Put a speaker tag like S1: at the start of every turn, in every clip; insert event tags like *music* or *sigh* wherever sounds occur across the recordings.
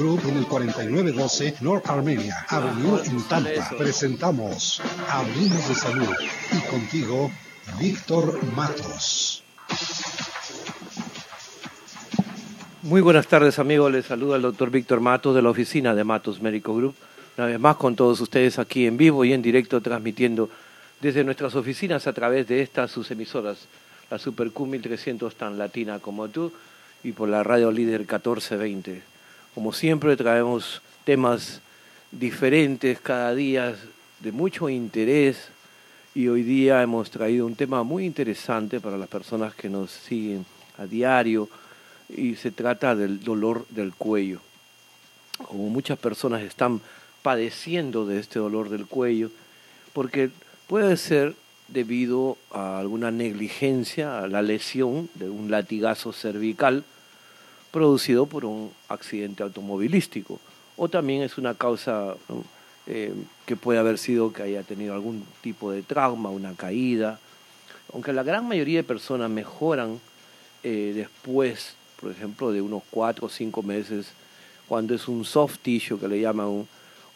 S1: Group en el 4912 North Armenia Avenue en Tampa. Presentamos Hablemos de Salud y contigo, Víctor Matos.
S2: Muy buenas tardes amigos, les saluda el doctor Víctor Matos de la oficina de Matos Médico Group. Una vez más con todos ustedes aquí en vivo y en directo transmitiendo desde nuestras oficinas a través de estas sus emisoras, la Super Q 1300 tan latina como tú y por la radio líder 1420. Como siempre traemos temas diferentes cada día de mucho interés y hoy día hemos traído un tema muy interesante para las personas que nos siguen a diario y se trata del dolor del cuello. Como muchas personas están padeciendo de este dolor del cuello, porque puede ser debido a alguna negligencia, a la lesión de un latigazo cervical producido por un accidente automovilístico, o también es una causa eh, que puede haber sido que haya tenido algún tipo de trauma, una caída, aunque la gran mayoría de personas mejoran eh, después por ejemplo, de unos cuatro o cinco meses, cuando es un soft tissue que le llaman,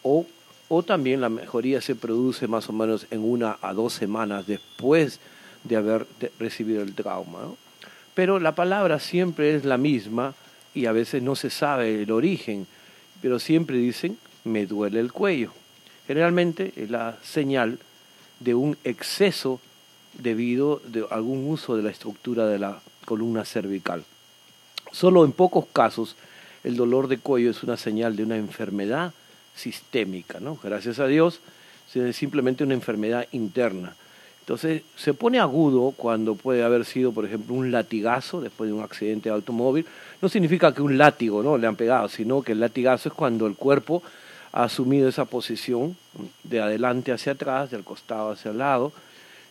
S2: o, o también la mejoría se produce más o menos en una a dos semanas después de haber recibido el trauma. Pero la palabra siempre es la misma y a veces no se sabe el origen, pero siempre dicen, me duele el cuello. Generalmente es la señal de un exceso debido a algún uso de la estructura de la columna cervical. Solo en pocos casos el dolor de cuello es una señal de una enfermedad sistémica, ¿no? Gracias a Dios, es simplemente una enfermedad interna. Entonces, se pone agudo cuando puede haber sido, por ejemplo, un latigazo después de un accidente de automóvil. No significa que un látigo ¿no? le han pegado, sino que el latigazo es cuando el cuerpo ha asumido esa posición de adelante hacia atrás, del costado hacia el lado,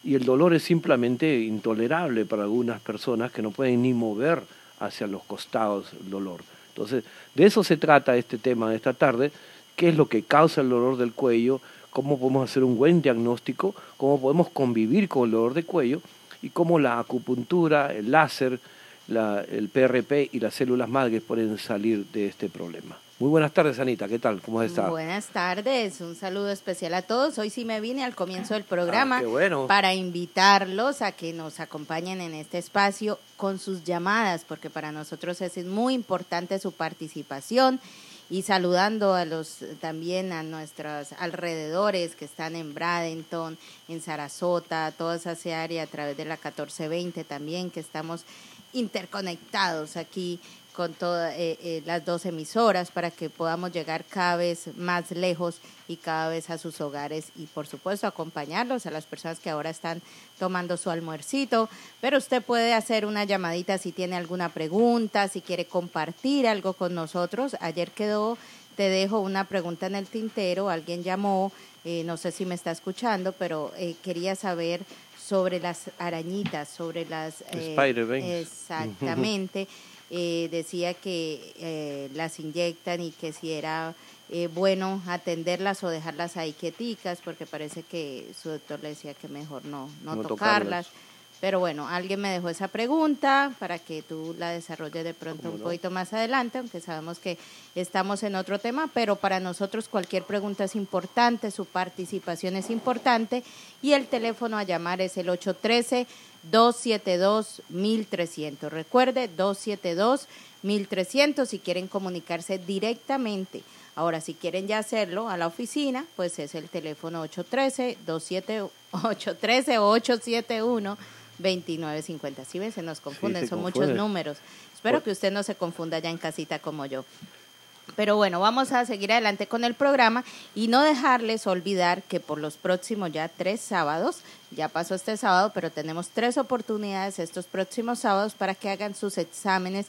S2: y el dolor es simplemente intolerable para algunas personas que no pueden ni mover hacia los costados el dolor. Entonces, de eso se trata este tema de esta tarde, qué es lo que causa el dolor del cuello, cómo podemos hacer un buen diagnóstico, cómo podemos convivir con el dolor de cuello y cómo la acupuntura, el láser, el PRP y las células madres pueden salir de este problema. Muy buenas tardes, Anita. ¿Qué tal? ¿Cómo estás?
S3: Buenas tardes. Un saludo especial a todos. Hoy sí me vine al comienzo del programa ah, para invitarlos a que nos acompañen en este espacio con sus llamadas, porque para nosotros es muy importante su participación y saludando a los también a nuestros alrededores que están en Bradenton, en Sarasota, toda esa área a través de la 1420 también que estamos interconectados aquí con todas eh, eh, las dos emisoras para que podamos llegar cada vez más lejos y cada vez a sus hogares y por supuesto acompañarlos a las personas que ahora están tomando su almuercito. Pero usted puede hacer una llamadita si tiene alguna pregunta, si quiere compartir algo con nosotros. Ayer quedó, te dejo una pregunta en el tintero, alguien llamó, eh, no sé si me está escuchando, pero quería saber sobre las arañitas, sobre las... Exactamente. Eh, decía que eh, las inyectan y que si era eh, bueno atenderlas o dejarlas ahí quieticas, porque parece que su doctor le decía que mejor no, no, tocarlas. Pero bueno, alguien me dejó esa pregunta para que tú la desarrolles de pronto un poquito más adelante, aunque sabemos que estamos en otro tema, pero para nosotros cualquier pregunta es importante, su participación es importante y el teléfono a llamar es el 813 272-1300. Recuerde, 272-1300 si quieren comunicarse directamente. Ahora, si quieren ya hacerlo a la oficina, pues es el teléfono 813-871-2950. Si ven, se nos confunden, son muchos números. Espero que usted no se confunda ya en casita como yo. Pero bueno, vamos a seguir adelante con el programa y no dejarles olvidar que por los próximos ya tres sábados, ya pasó este sábado, pero tenemos tres oportunidades estos próximos sábados para que hagan sus exámenes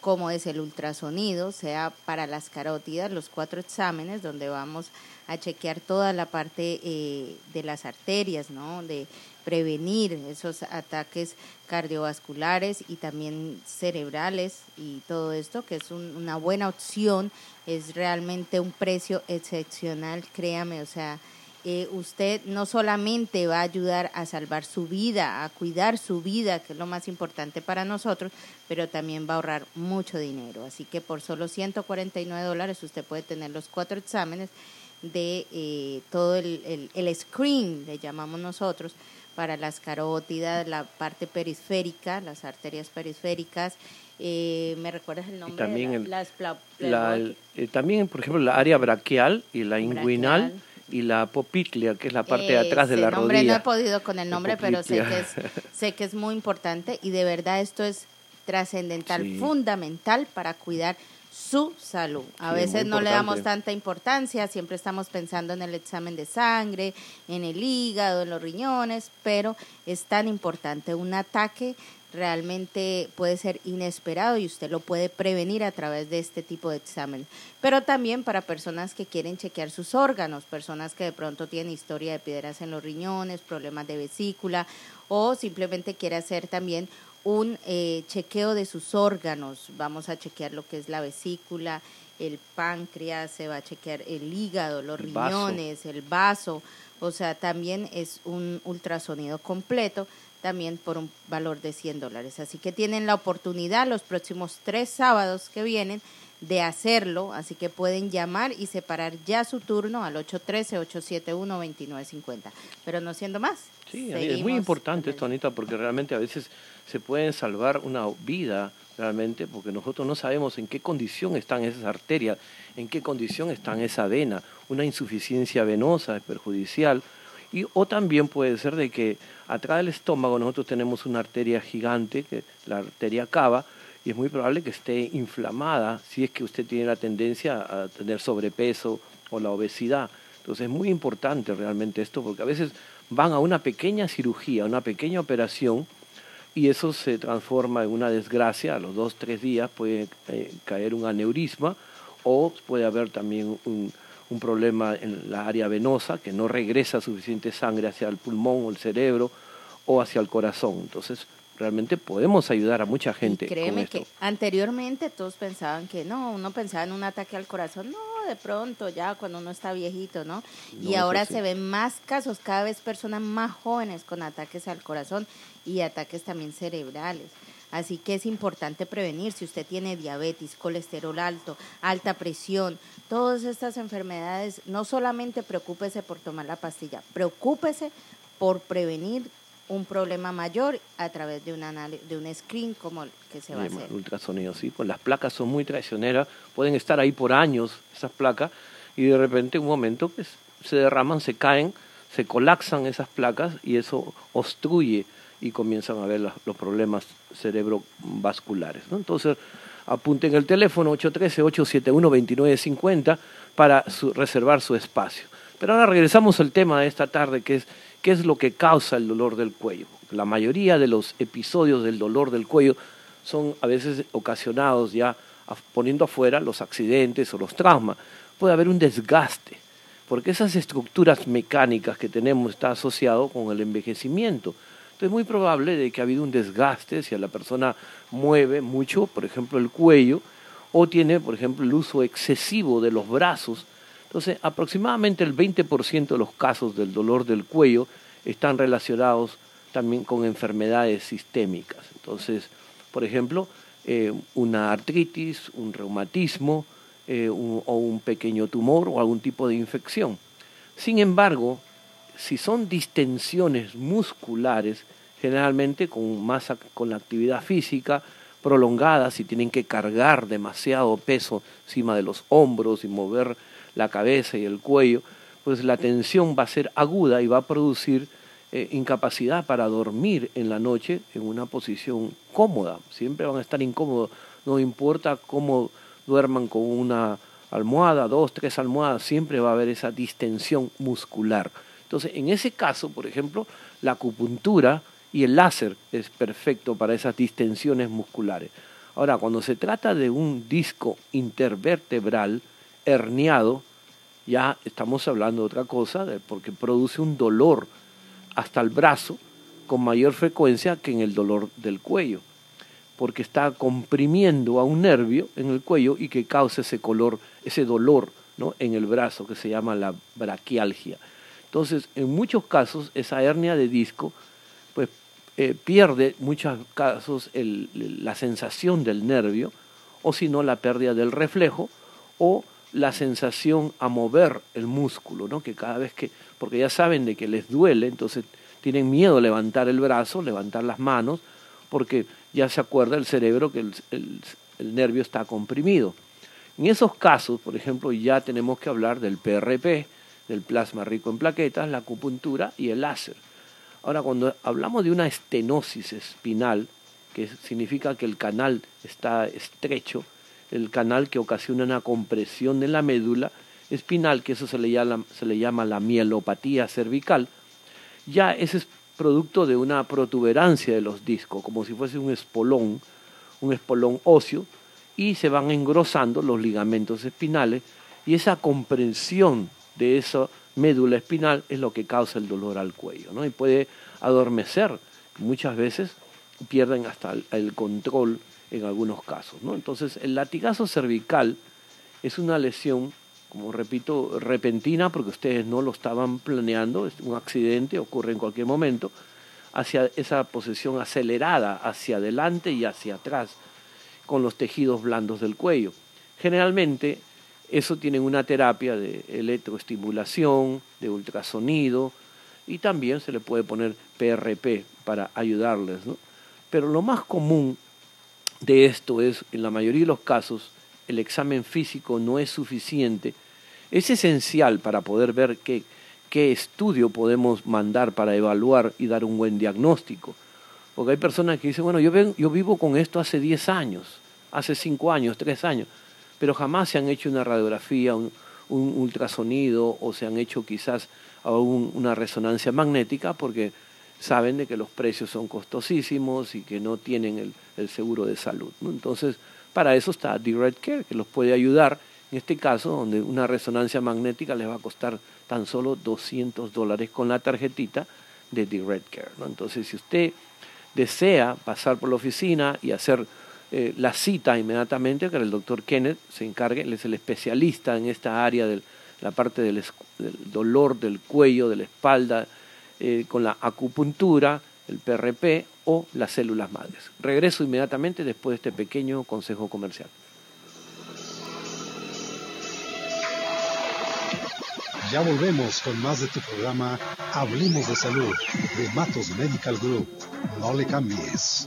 S3: como es el ultrasonido, sea para las carótidas, los cuatro exámenes donde vamos a chequear toda la parte eh, de las arterias, ¿no? De prevenir esos ataques cardiovasculares y también cerebrales y todo esto, que es una buena opción, es realmente un precio excepcional, créame, o sea, eh, usted no solamente va a ayudar a salvar su vida, a cuidar su vida, que es lo más importante para nosotros, pero también va a ahorrar mucho dinero. Así que por solo 149 dólares usted puede tener los cuatro exámenes de eh, todo el, el, screen, le llamamos nosotros, para las carótidas, la parte periférica, las arterias periféricas. Eh, ¿Me recuerdas el nombre?
S2: también, las también, por ejemplo, la área braquial y la inguinal y la popitlia, que es la parte de atrás de la
S3: nombre,
S2: rodilla.
S3: No he podido con el nombre, pero sé que, es, sé que es muy importante y de verdad esto es trascendental, fundamental para cuidar su salud. A veces no le damos tanta importancia, siempre estamos pensando en el examen de sangre, en el hígado, en los riñones, pero es tan importante un ataque realmente puede ser inesperado y usted lo puede prevenir a través de este tipo de examen. Pero también para personas que quieren chequear sus órganos, personas que de pronto tienen historia de piedras en los riñones, problemas de vesícula o simplemente quiere hacer también un eh, chequeo de sus órganos. Vamos a chequear lo que es la vesícula, el páncreas, se va a chequear el hígado, los riñones, el vaso. O sea, también es un ultrasonido completo también por un valor de 100 dólares. Así que tienen la oportunidad los próximos tres sábados que vienen de hacerlo, así que pueden llamar y separar ya su turno al 813-871-2950. Pero no siendo más.
S2: Sí, es muy importante esto, Anita, porque realmente a veces se pueden salvar una vida, realmente, porque nosotros no sabemos en qué condición están esas arterias, en qué condición están esa vena. Una insuficiencia venosa es perjudicial y, o también puede ser de que atrás del estómago nosotros tenemos una arteria gigante, que la arteria cava, y es muy probable que esté inflamada si es que usted tiene la tendencia a tener sobrepeso o la obesidad. Entonces es muy importante realmente esto porque a veces van a una pequeña cirugía, una pequeña operación y eso se transforma en una desgracia. A los dos, tres días puede eh, caer un aneurisma o puede haber también un, un problema en la área venosa, que no regresa suficiente sangre hacia el pulmón o el cerebro o hacia el corazón. Entonces, realmente podemos ayudar a mucha gente.
S3: créeme que anteriormente todos pensaban que no, uno pensaba en un ataque al corazón, no, de pronto ya cuando uno está viejito, ¿no? y ahora se ven más casos, cada vez personas más jóvenes con ataques al corazón y ataques también cerebrales. Así que es importante prevenir si usted tiene diabetes, colesterol alto, alta presión, todas estas enfermedades, no solamente preocúpese por tomar la pastilla, preocúpese por prevenir un problema mayor a través de un de un screen como el que se va a hacer.
S2: Ultrasonido, sí, pues las placas son muy traicioneras, pueden estar ahí por años esas placas y de repente un momento pues, se derraman, se caen, se colapsan esas placas y eso obstruye y comienzan a ver los problemas cerebrovasculares. ¿no? Entonces, apunten el teléfono 813-871-2950 para reservar su espacio. Pero ahora regresamos al tema de esta tarde, que es qué es lo que causa el dolor del cuello. La mayoría de los episodios del dolor del cuello son a veces ocasionados ya poniendo afuera los accidentes o los traumas. Puede haber un desgaste, porque esas estructuras mecánicas que tenemos están asociado con el envejecimiento es muy probable de que ha habido un desgaste si la persona mueve mucho, por ejemplo, el cuello, o tiene, por ejemplo, el uso excesivo de los brazos. Entonces, aproximadamente el 20% de los casos del dolor del cuello están relacionados también con enfermedades sistémicas. Entonces, por ejemplo, eh, una artritis, un reumatismo eh, o un pequeño tumor o algún tipo de infección. Sin embargo, si son distensiones musculares, generalmente con, masa, con la actividad física prolongada, si tienen que cargar demasiado peso encima de los hombros y mover la cabeza y el cuello, pues la tensión va a ser aguda y va a producir eh, incapacidad para dormir en la noche en una posición cómoda. Siempre van a estar incómodos, no importa cómo duerman con una almohada, dos, tres almohadas, siempre va a haber esa distensión muscular. Entonces, en ese caso, por ejemplo, la acupuntura y el láser es perfecto para esas distensiones musculares. Ahora, cuando se trata de un disco intervertebral herniado, ya estamos hablando de otra cosa, porque produce un dolor hasta el brazo con mayor frecuencia que en el dolor del cuello, porque está comprimiendo a un nervio en el cuello y que causa ese color, ese dolor ¿no? en el brazo que se llama la braquialgia. Entonces, en muchos casos, esa hernia de disco pues, eh, pierde, en muchos casos, la sensación del nervio, o si no, la pérdida del reflejo, o la sensación a mover el músculo, ¿no? que cada vez que, porque ya saben de que les duele, entonces tienen miedo a levantar el brazo, levantar las manos, porque ya se acuerda el cerebro que el, nervio está comprimido. En esos casos, por ejemplo, ya tenemos que hablar del PRP, del plasma rico en plaquetas, la acupuntura y el láser. Ahora, cuando hablamos de una estenosis espinal, que significa que el canal está estrecho, el canal que ocasiona una compresión de la médula espinal, que eso se le llama, se le llama la mielopatía cervical, ya ese es producto de una protuberancia de los discos, como si fuese un espolón, un espolón óseo, y se van engrosando los ligamentos espinales, y esa comprensión de esa médula espinal es lo que causa el dolor al cuello, ¿no? Y puede adormecer, muchas veces pierden hasta el control en algunos casos. ¿no? Entonces, el latigazo cervical es una lesión, como repito, repentina, porque ustedes no lo estaban planeando, es un accidente, ocurre en cualquier momento, hacia esa posición acelerada hacia adelante y hacia atrás con los tejidos blandos del cuello. Generalmente eso tiene una terapia de electroestimulación, de ultrasonido y también se le puede poner PRP para ayudarles. ¿no? Pero lo más común de esto es, en la mayoría de los casos, el examen físico no es suficiente. Es esencial para poder ver qué, qué estudio podemos mandar para evaluar y dar un buen diagnóstico. Porque hay personas que dicen, bueno, yo, yo vivo con esto hace 10 años, hace 5 años, 3 años, pero jamás se han hecho una radiografía, un, ultrasonido o se han hecho quizás una resonancia magnética porque saben de que los precios son costosísimos y que no tienen el, seguro de salud. Entonces, para eso está Direct Care, que los puede ayudar, en este caso, donde una resonancia magnética les va a costar tan solo 200 dólares con la tarjetita de Direct Care. ¿no? Entonces, si usted desea pasar por la oficina y hacer eh, la cita inmediatamente, que el doctor Kenneth se encargue, él es el especialista en esta área de la parte del dolor del cuello, de la espalda, eh, con la acupuntura, el PRP o las células madres. Regreso inmediatamente después de este pequeño consejo comercial.
S1: Ya volvemos con más de tu programa Hablemos de Salud de Matos Medical Group. No le cambies.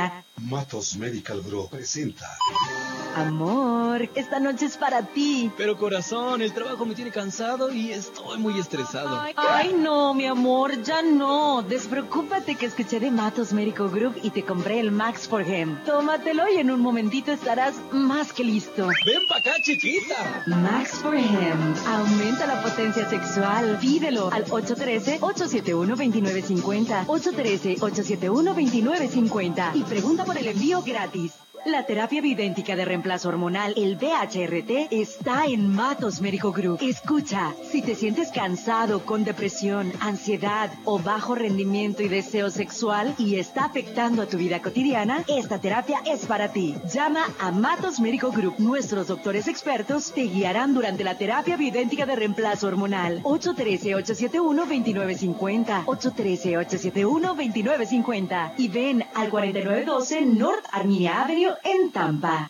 S1: Matos Medical Group presenta.
S4: Amor, esta noche es para ti.
S5: Pero corazón, el trabajo me tiene cansado y estoy muy estresado.
S4: Ay, no, mi amor, ya no. Despreocúpate que escuché de Matos Medical Group y te compré el Max for Him. Tómatelo y en un momentito estarás más que listo.
S5: Ven pa' acá, chiquita.
S4: Max for Him. Aumenta la potencia sexual. Pídelo al 813-871-2950. 813-871-2950. Y pregunta por el envío gratis. La terapia bioidéntica de reemplazo hormonal, el BHRT, está en Matos Médico Group. Escucha, si te sientes cansado, con depresión, ansiedad o bajo rendimiento y deseo sexual y está afectando a tu vida cotidiana, esta terapia es para ti. Llama a Matos Médico Group. Nuestros doctores expertos te guiarán durante la terapia bioidéntica de reemplazo hormonal. 813-871-2950. 813-871-2950. Y ven al 4912 North Armenia Avenue en Tampa.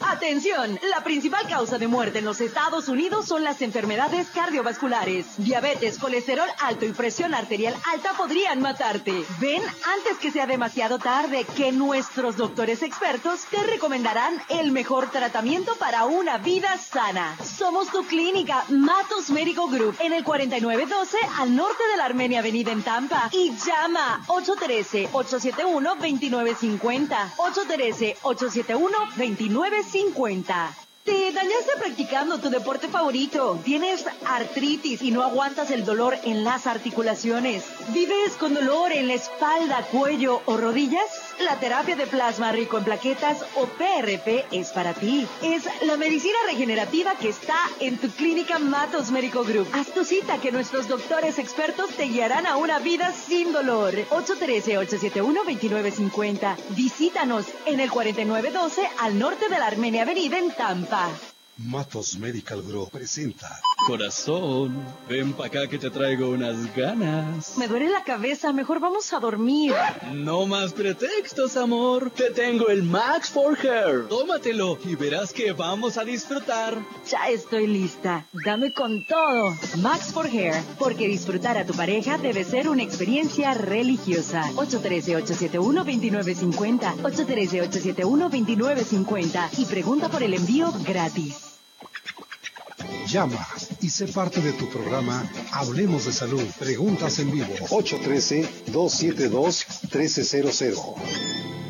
S4: Atención, la principal causa de muerte en los Estados Unidos son las enfermedades cardiovasculares. Diabetes, colesterol alto y presión arterial alta podrían matarte. Ven antes que sea demasiado tarde que nuestros doctores expertos te recomendarán el mejor tratamiento para una vida sana. Somos tu clínica Matos Médico Group en el 4912 al norte de la Armenia Avenida en Tampa y llama 813-871-2950. 813-871-2950. Te dañaste practicando tu deporte favorito. Tienes artritis y no aguantas el dolor en las articulaciones. ¿Vives con dolor en la espalda, cuello o rodillas? La terapia de plasma rico en plaquetas o PRP es para ti. Es la medicina regenerativa que está en tu clínica Matos Médico Group. Haz tu cita que nuestros doctores expertos te guiarán a una vida sin dolor. 813-871-2950. Visítanos en el 4912 al norte de la Armenia Avenida en Tampa. Bye.
S1: Matos Medical Group presenta.
S5: Corazón, ven pa' acá que te traigo unas ganas.
S4: Me duele la cabeza, mejor vamos a dormir.
S5: No más pretextos, amor. Te tengo el Max for Hair. Tómatelo y verás que vamos a disfrutar.
S4: Ya estoy lista. Dame con todo. Max for Hair, porque disfrutar a tu pareja debe ser una experiencia religiosa. 813-871-2950. 813-871-2950. Y pregunta por el envío gratis.
S1: Llama y sé parte de tu programa Hablemos de Salud. Preguntas en vivo. 813-272-1300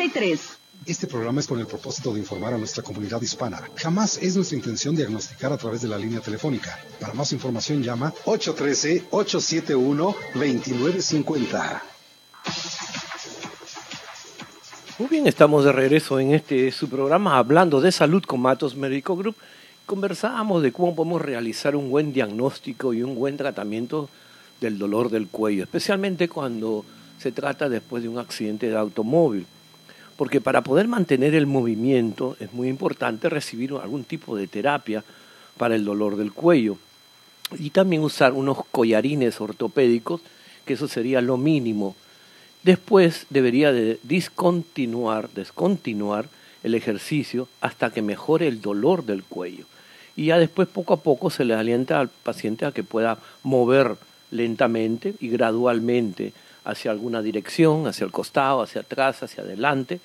S1: Este programa es con el propósito de informar a nuestra comunidad hispana. Jamás es nuestra intención diagnosticar a través de la línea telefónica. Para más información llama 813-871-2950.
S2: Muy bien, estamos de regreso en este su programa hablando de salud con Matos Medical Group. Conversábamos de cómo podemos realizar un buen diagnóstico y un buen tratamiento del dolor del cuello, especialmente cuando se trata después de un accidente de automóvil porque para poder mantener el movimiento es muy importante recibir algún tipo de terapia para el dolor del cuello y también usar unos collarines ortopédicos, que eso sería lo mínimo. Después debería de discontinuar, descontinuar el ejercicio hasta que mejore el dolor del cuello. Y ya después poco a poco se le alienta al paciente a que pueda mover lentamente y gradualmente hacia alguna dirección, hacia el costado, hacia atrás, hacia adelante,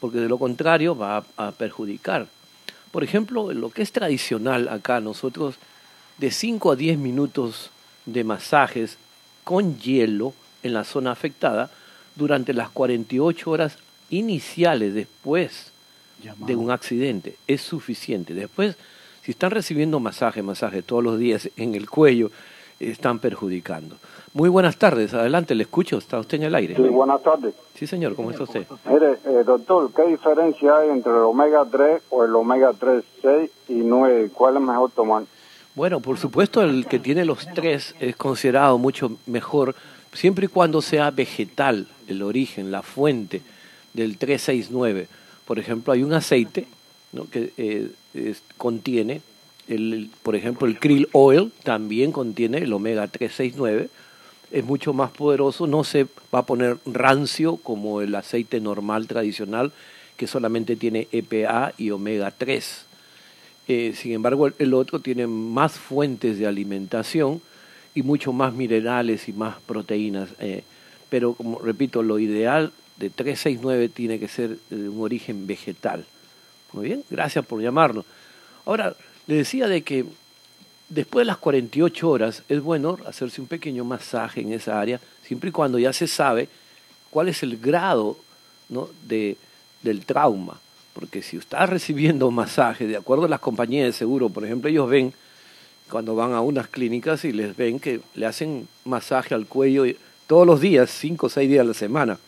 S2: porque de lo contrario va a, perjudicar. Por ejemplo, lo que es tradicional acá, nosotros de 5 a 10 minutos de masajes con hielo en la zona afectada durante las 48 horas iniciales después de un accidente. Es suficiente. Después, si están recibiendo masaje, masaje todos los días en el cuello, están perjudicando. Muy buenas tardes, adelante, le escucho, está usted en el aire.
S6: Sí, buenas tardes.
S2: Sí, señor, ¿cómo está usted?
S6: Mire, eh, doctor, ¿qué diferencia hay entre el omega 3 o el omega 3, 6 y 9? ¿Cuál es mejor tomar?
S2: Bueno, por supuesto, el que tiene los tres es considerado mucho mejor, siempre y cuando sea vegetal el origen, la fuente del 369. Por ejemplo, hay un aceite ¿no? que eh, contiene, el, por ejemplo, el krill oil también contiene el omega 369 es mucho más poderoso, no se va a poner rancio como el aceite normal tradicional que solamente tiene EPA y omega 3. Eh, sin embargo, el otro tiene más fuentes de alimentación y mucho más minerales y más proteínas. Eh, pero, como repito, lo ideal de 369 tiene que ser de un origen vegetal. Muy bien, gracias por llamarnos. Ahora, le decía de que Después de las 48 horas es bueno hacerse un pequeño masaje en esa área, siempre y cuando ya se sabe cuál es el grado ¿no? de, del trauma. Porque si está recibiendo masaje, de acuerdo a las compañías de seguro, por ejemplo, ellos ven cuando van a unas clínicas y les ven que le hacen masaje al cuello todos los días, cinco o seis días a la semana,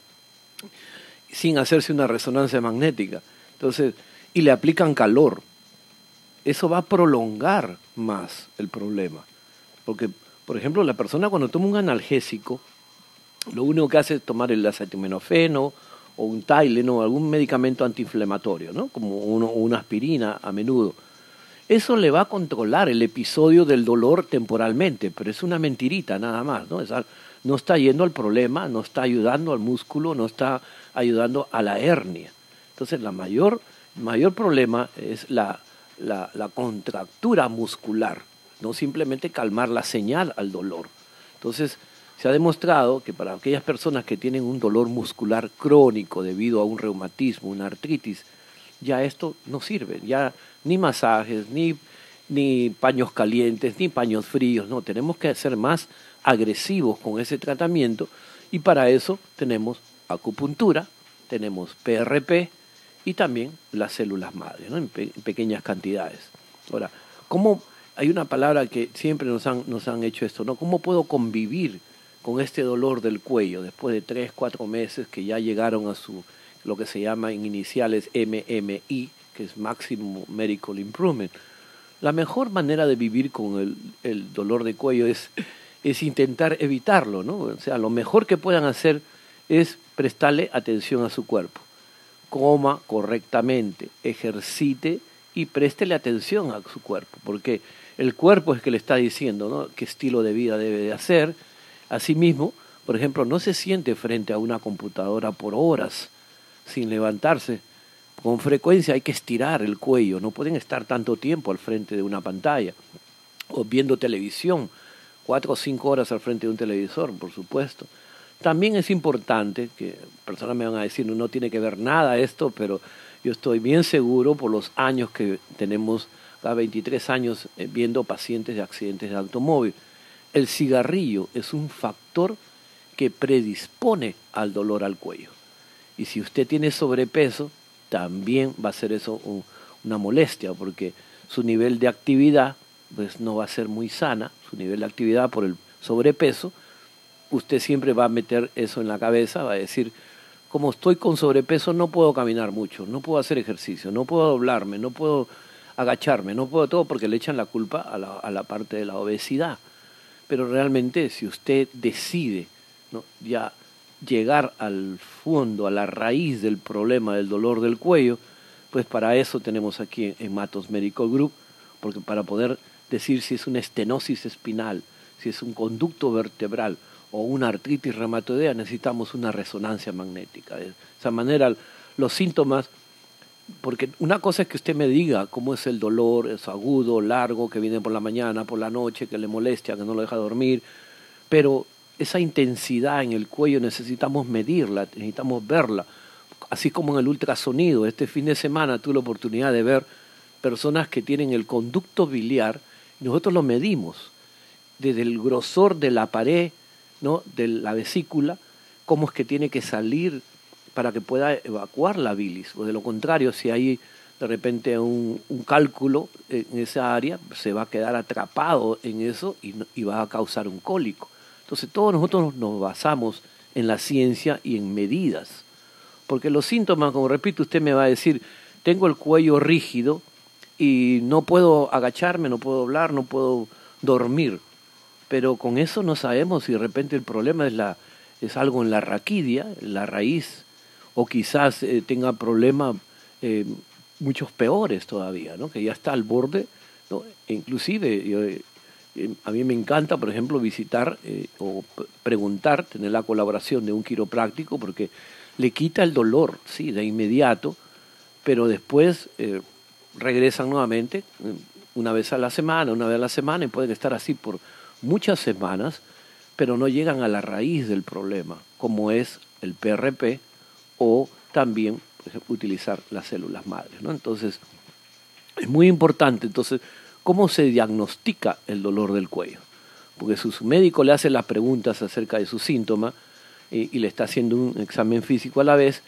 S2: sin hacerse una resonancia magnética. Entonces, y le aplican calor. Eso va a prolongar más el problema. Porque, por ejemplo, la persona cuando toma un analgésico, lo único que hace es tomar el acetaminofeno o un Tylenol o algún medicamento antiinflamatorio, ¿no? como una aspirina a menudo. Eso le va a controlar el episodio del dolor temporalmente, pero es una mentirita nada más, ¿no? no está yendo al problema, no está ayudando al músculo, no está ayudando a la hernia. Entonces, la mayor, mayor problema es la, la, contractura muscular, no simplemente calmar la señal al dolor. Entonces, se ha demostrado que para aquellas personas que tienen un dolor muscular crónico debido a un reumatismo, una artritis, ya esto no sirve, ya ni masajes, ni, ni paños calientes, ni paños fríos, no, tenemos que ser más agresivos con ese tratamiento y para eso tenemos acupuntura, tenemos PRP y también las células madre, ¿no? en, pequeñas cantidades. Ahora, ¿cómo hay una palabra que siempre nos han, nos han hecho esto, ¿no? ¿Cómo puedo convivir con este dolor del cuello después de tres, cuatro meses que ya llegaron a su, lo que se llama en iniciales MMI, que es Maximum Medical Improvement. La mejor manera de vivir con el, el dolor de cuello es, es intentar evitarlo, ¿no? O sea, lo mejor que puedan hacer es prestarle atención a su cuerpo. Coma correctamente, ejercite y préstele atención a su cuerpo, porque el cuerpo es que le está diciendo qué estilo de vida debe de hacer, Asimismo, por ejemplo, no se siente frente a una computadora por horas sin levantarse. Con frecuencia hay que estirar el cuello, no pueden estar tanto tiempo al frente de una pantalla o viendo televisión, cuatro o cinco horas al frente de un televisor, por supuesto. También es importante, que personas me van a decir, no tiene que ver nada esto, pero yo estoy bien seguro por los años que tenemos, a 23 años eh, viendo pacientes de accidentes de automóvil el cigarrillo es un factor que predispone al dolor al cuello. Y si usted tiene sobrepeso, también va a ser eso una molestia, porque su nivel de actividad pues, no va a ser muy sana, su nivel de actividad por el sobrepeso, usted siempre va a meter eso en la cabeza, va a decir, como estoy con sobrepeso no puedo caminar mucho, no puedo hacer ejercicio, no puedo doblarme, no puedo agacharme, no puedo todo porque le echan la culpa a la, a la parte de la obesidad. Pero realmente si usted decide ¿no? ya llegar al fondo, a la raíz del problema del dolor del cuello, pues para eso tenemos aquí en Matos Medical Group, porque para poder decir si es una estenosis espinal, si es un conducto vertebral o una artritis reumatoidea, necesitamos una resonancia magnética. De esa manera, los síntomas porque una cosa es que usted me diga cómo es el dolor, es agudo, largo, que viene por la mañana, por la noche, que le molesta, que no lo deja dormir, pero esa intensidad en el cuello necesitamos medirla, necesitamos verla, así como en el ultrasonido. Este fin de semana tuve la oportunidad de ver personas que tienen el conducto biliar y nosotros lo medimos desde el grosor de la pared, ¿no? de la vesícula, cómo es que tiene que salir para que pueda evacuar la bilis. O de lo contrario, si hay de repente un, cálculo en esa área, se va a quedar atrapado en eso y, y, va a causar un cólico. Entonces todos nosotros nos basamos en la ciencia y en medidas. Porque los síntomas, como repito, usted me va a decir, tengo el cuello rígido y no puedo agacharme, no puedo hablar, no puedo dormir. Pero con eso no sabemos si de repente el problema es, la, es algo en la raquidia, la raíz o quizás eh, tenga problemas eh, muchos peores todavía, ¿no? que ya está al borde. ¿no? E inclusive eh, a mí me encanta, por ejemplo, visitar o preguntar, tener la colaboración de un quiropráctico porque le quita el dolor, sí, de inmediato, pero después regresan nuevamente una vez a la semana, una vez a la semana y pueden estar así por muchas semanas, pero no llegan a la raíz del problema, como es el PRP o también utilizar las células madres. ¿no? Entonces, es muy importante, entonces, cómo se diagnostica el dolor del cuello. Porque su médico le hace las preguntas acerca de su síntoma y, le está haciendo un examen físico a la vez,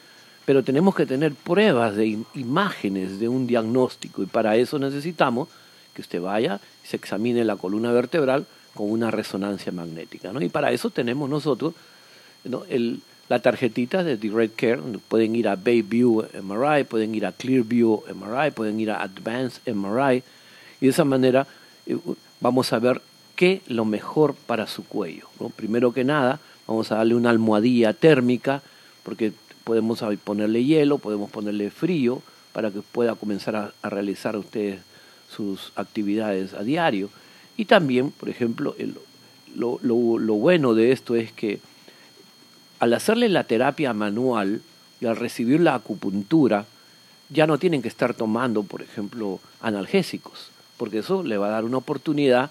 S2: pero tenemos que tener pruebas de imágenes de un diagnóstico y para eso necesitamos que usted vaya y se examine la columna vertebral con una resonancia magnética. ¿no? Y para eso tenemos nosotros la tarjetita de Direct Care, pueden ir a Bayview MRI, pueden ir a Clearview MRI, pueden ir a Advanced MRI, y de esa manera eh, vamos a ver qué lo mejor para su cuello. Primero que nada, vamos a darle una almohadilla térmica, porque podemos ponerle hielo, podemos ponerle frío, para que pueda comenzar a, realizar ustedes sus actividades a diario. Y también, por ejemplo, lo, lo bueno de esto es que al hacerle la terapia manual y al recibir la acupuntura, ya no tienen que estar tomando, por ejemplo, analgésicos, porque eso le va a dar una oportunidad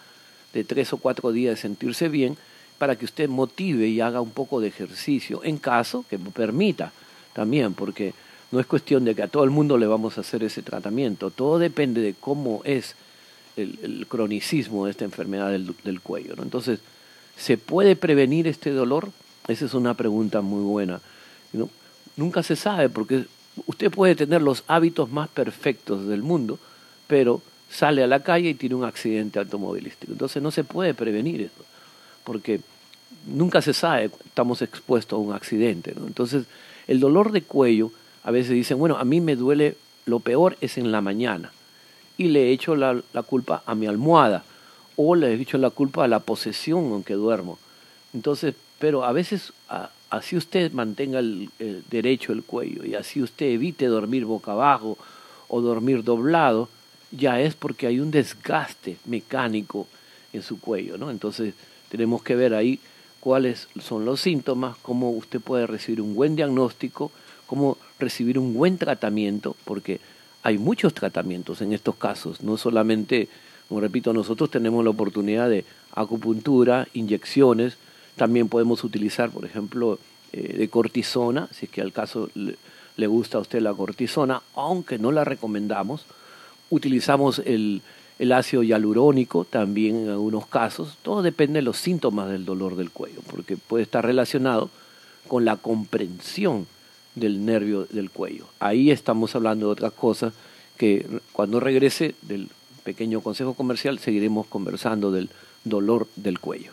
S2: de tres o cuatro días de sentirse bien para que usted motive y haga un poco de ejercicio, en caso que permita también, porque no es cuestión de que a todo el mundo le vamos a hacer ese tratamiento, todo depende de cómo es el, cronicismo de esta enfermedad del, cuello. Entonces, ¿se puede prevenir este dolor? Esa es una pregunta muy buena. Nunca se sabe porque usted puede tener los hábitos más perfectos del mundo, pero sale a la calle y tiene un accidente automovilístico. Entonces no se puede prevenir eso, porque nunca se sabe, estamos expuestos a un accidente. Entonces el dolor de cuello, a veces dicen, bueno, a mí me duele, lo peor es en la mañana, y le echo la, la culpa a mi almohada, o le he hecho la culpa a la posesión en que duermo. Entonces pero a veces así usted mantenga el, derecho el cuello y así usted evite dormir boca abajo o dormir doblado, ya es porque hay un desgaste mecánico en su cuello, ¿no? Entonces tenemos que ver ahí cuáles son los síntomas, cómo usted puede recibir un buen diagnóstico, cómo recibir un buen tratamiento, porque hay muchos tratamientos en estos casos, no solamente, como repito, nosotros tenemos la oportunidad de acupuntura, inyecciones, también podemos utilizar, por ejemplo, eh, de cortisona, si es que al caso le, gusta a usted la cortisona, aunque no la recomendamos. Utilizamos el, el ácido hialurónico también en algunos casos. Todo depende de los síntomas del dolor del cuello, porque puede estar relacionado con la comprensión del nervio del cuello. Ahí estamos hablando de otras cosas que cuando regrese del pequeño consejo comercial seguiremos conversando del dolor del cuello.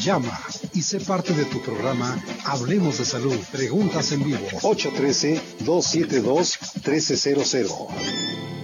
S1: Llama y sé parte de tu programa Hablemos de Salud. Preguntas en vivo. 813-272-1300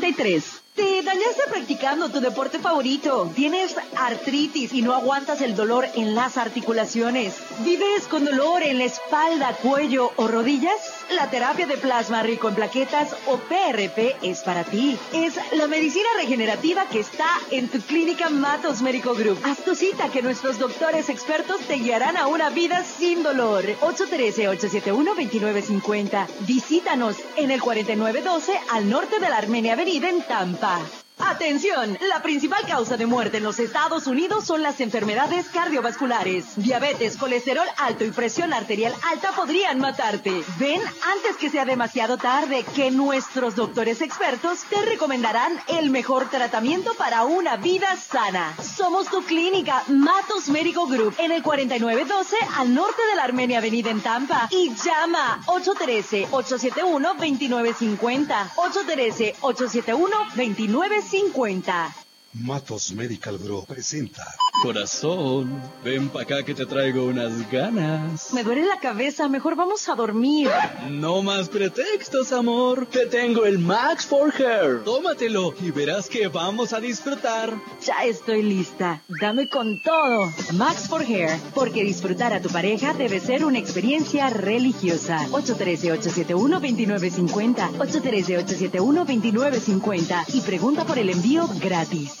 S4: 93. Te dañaste practicando tu deporte favorito. Tienes artritis y no aguantas el dolor en las articulaciones. ¿Vives con dolor en la espalda, cuello o rodillas? La terapia de plasma rico en plaquetas o PRP es para ti. Es la medicina regenerativa que está en tu clínica Matos Médico Group. Haz tu cita que nuestros doctores expertos te guiarán a una vida sin dolor. 813-871-2950. Visítanos en el 4912 al norte de la Armenia Avenida en Tampa. 爸 Atención, la principal causa de muerte en los Estados Unidos son las enfermedades cardiovasculares. Diabetes, colesterol alto y presión arterial alta podrían matarte. Ven antes que sea demasiado tarde que nuestros doctores expertos te recomendarán el mejor tratamiento para una vida sana. Somos tu clínica Matos Médico Group en el 4912 al norte de la Armenia Avenida en Tampa y llama 813-871-2950. 813-871-2950. 50.
S1: Matos Medical Group presenta.
S5: Corazón, ven pa' acá que te traigo unas ganas.
S4: Me duele la cabeza, mejor vamos a dormir.
S5: No más pretextos, amor. Te tengo el Max for Hair. Tómatelo y verás que vamos a disfrutar.
S4: Ya estoy lista. Dame con todo. Max for Hair, porque disfrutar a tu pareja debe ser una experiencia religiosa. 813-871-2950. 813-871-2950. Y pregunta por el envío gratis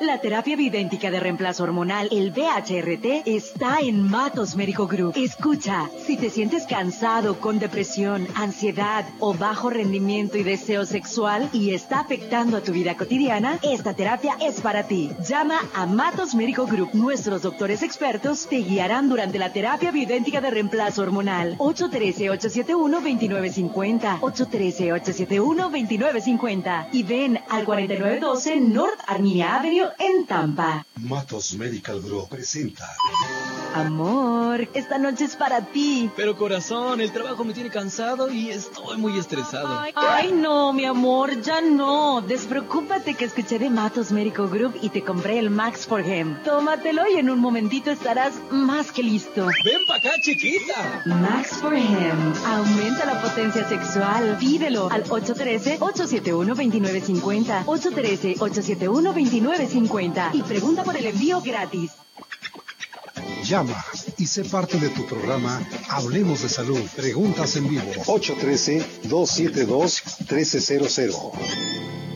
S4: La terapia bidéntica de reemplazo hormonal, el BHRT, está en Matos Médico Group. Escucha, si te sientes cansado, con depresión, ansiedad o bajo rendimiento y deseo sexual y está afectando a tu vida cotidiana, esta terapia es para ti. Llama a Matos Médico Group. Nuestros doctores expertos te guiarán durante la terapia bidéntica de reemplazo hormonal. 813-871-2950. 813-871-2950. Y ven al 4912 North Armenia Avenue en Tampa.
S1: Matos Medical Group presenta.
S4: Amor, esta noche es para ti.
S5: Pero corazón, el trabajo me tiene cansado y estoy muy estresado.
S4: Ay, no, mi amor, ya no. Despreocúpate que escuché de Matos Medical Group y te compré el Max for Him. Tómatelo y en un momentito estarás más que listo.
S5: Ven pa' acá, chiquita.
S4: Max for Him. Aumenta la potencia sexual. Pídelo al 813-871-2950. 813-871-2950. Y pregunta por el envío gratis.
S1: Llama y sé parte de tu programa Hablemos de Salud. Preguntas en vivo. 813-272-1300.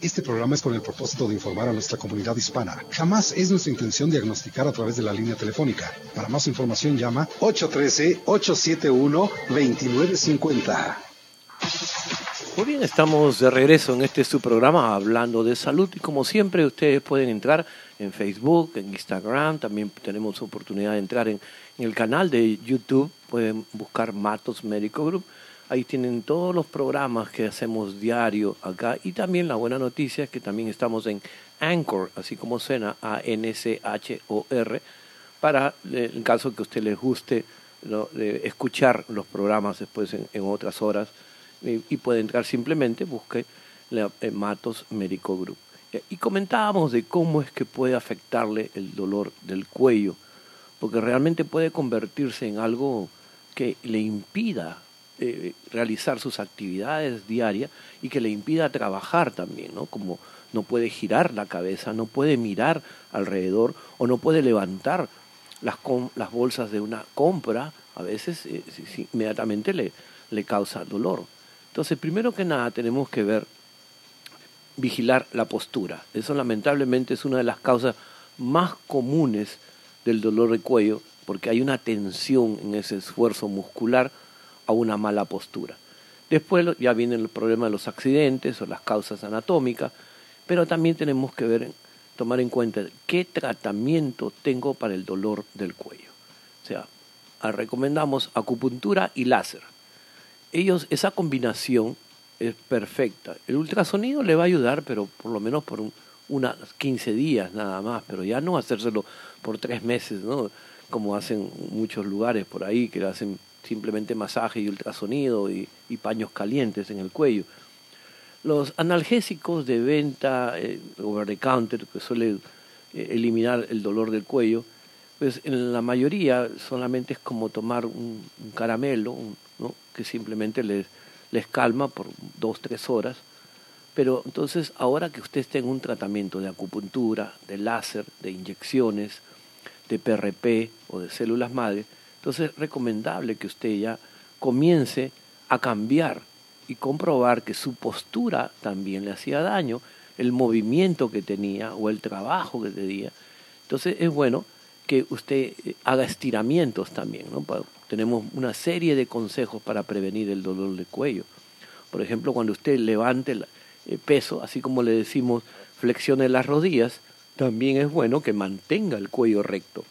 S1: Este programa es con el propósito de informar a nuestra comunidad hispana. Jamás es nuestra intención diagnosticar a través de la línea telefónica. Para más información llama 813-871-2950.
S2: Muy bien, estamos de regreso en este su programa hablando de salud y como siempre ustedes pueden entrar en Facebook, en Instagram, también tenemos oportunidad de entrar en, en el canal de YouTube, pueden buscar Matos Médico Group Ahí tienen todos los programas que hacemos diario acá y también la buena noticia es que también estamos en Anchor, así como suena A-N-C-H-O-R, para eh, en caso que a usted les guste escuchar los programas después en, otras horas y, puede entrar simplemente, busque la, eh, Matos Médico Group. Eh, y comentábamos de cómo es que puede afectarle el dolor del cuello, porque realmente puede convertirse en algo que le impida eh, realizar sus actividades diarias y que le impida trabajar también, ¿no? Como no puede girar la cabeza, no puede mirar alrededor o no puede levantar las, las bolsas de una compra, a veces eh, inmediatamente le, le causa dolor. Entonces, primero que nada, tenemos que ver, vigilar la postura. Eso lamentablemente es una de las causas más comunes del dolor de cuello, porque hay una tensión en ese esfuerzo muscular a una mala postura. Después ya viene el problema de los accidentes o las causas anatómicas, pero también tenemos que ver, tomar en cuenta qué tratamiento tengo para el dolor del cuello. O sea, recomendamos acupuntura y láser. Ellos, esa combinación es perfecta. El ultrasonido le va a ayudar, pero por lo menos por un, unas 15 días nada más, pero ya no hacérselo por tres meses, ¿no? como hacen muchos lugares por ahí, que lo hacen simplemente masaje y ultrasonido y, paños calientes en el cuello. Los analgésicos de venta eh, over the counter, que suele eh, eliminar el dolor del cuello, pues en la mayoría solamente es como tomar un, caramelo, que simplemente les, les calma por dos, tres horas. Pero entonces, ahora que usted esté en un tratamiento de acupuntura, de láser, de inyecciones, de PRP o de células madre, entonces es recomendable que usted ya comience a cambiar y comprobar que su postura también le hacía daño, el movimiento que tenía o el trabajo que tenía. Entonces es bueno que usted eh, haga estiramientos también. Tenemos una serie de consejos para prevenir el dolor de cuello. Por ejemplo, cuando usted levante el peso, así como le decimos, flexione las rodillas, también es bueno que mantenga el cuello recto.